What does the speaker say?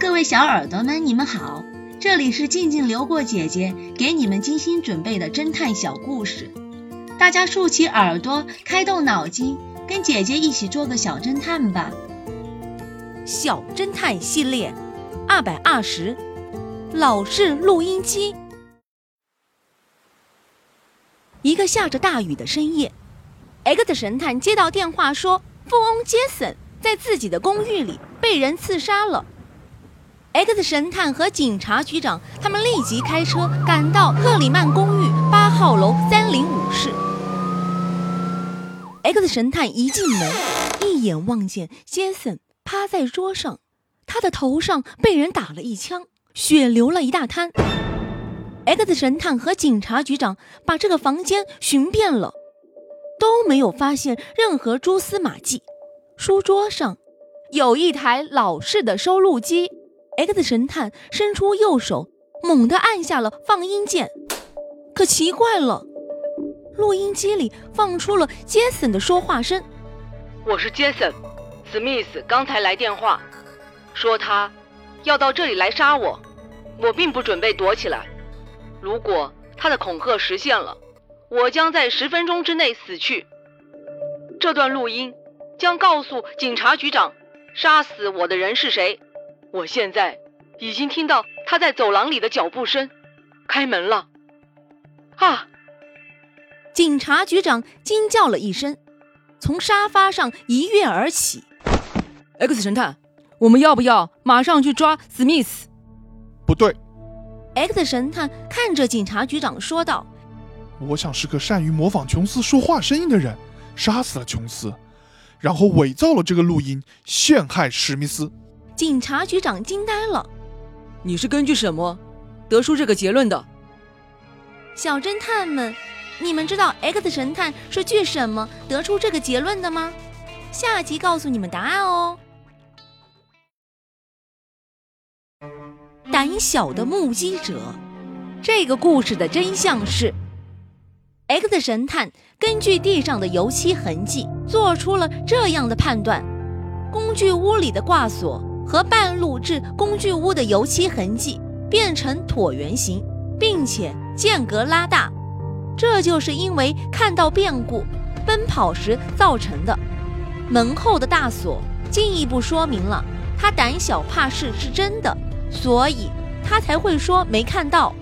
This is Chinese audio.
各位小耳朵们，你们好，这里是静静流过姐姐给你们精心准备的侦探小故事，大家竖起耳朵，开动脑筋，跟姐姐一起做个小侦探吧。小侦探系列二百二十，老式录音机。一个下着大雨的深夜，X 神探接到电话说，富翁杰森在自己的公寓里被人刺杀了。X 神探和警察局长他们立即开车赶到克里曼公寓八号楼三零五室。X 神探一进门，一眼望见杰森趴在桌上，他的头上被人打了一枪，血流了一大滩。X 神探和警察局长把这个房间寻遍了，都没有发现任何蛛丝马迹。书桌上有一台老式的收录机。X 神探伸出右手，猛地按下了放音键。可奇怪了，录音机里放出了杰森的说话声：“我是杰森，史密斯刚才来电话，说他要到这里来杀我。我并不准备躲起来。如果他的恐吓实现了，我将在十分钟之内死去。这段录音将告诉警察局长，杀死我的人是谁。”我现在已经听到他在走廊里的脚步声，开门了。啊！警察局长惊叫了一声，从沙发上一跃而起。X 神探，我们要不要马上去抓史密斯？不对。X 神探看着警察局长说道：“我想是个善于模仿琼斯说话声音的人，杀死了琼斯，然后伪造了这个录音，陷害史密斯。”警察局长惊呆了：“你是根据什么得出这个结论的？”小侦探们，你们知道 X 神探是据什么得出这个结论的吗？下集告诉你们答案哦。胆小的目击者，这个故事的真相是：X 神探根据地上的油漆痕迹，做出了这样的判断：工具屋里的挂锁。和半路至工具屋的油漆痕迹变成椭圆形，并且间隔拉大，这就是因为看到变故、奔跑时造成的。门后的大锁进一步说明了他胆小怕事是真的，所以他才会说没看到。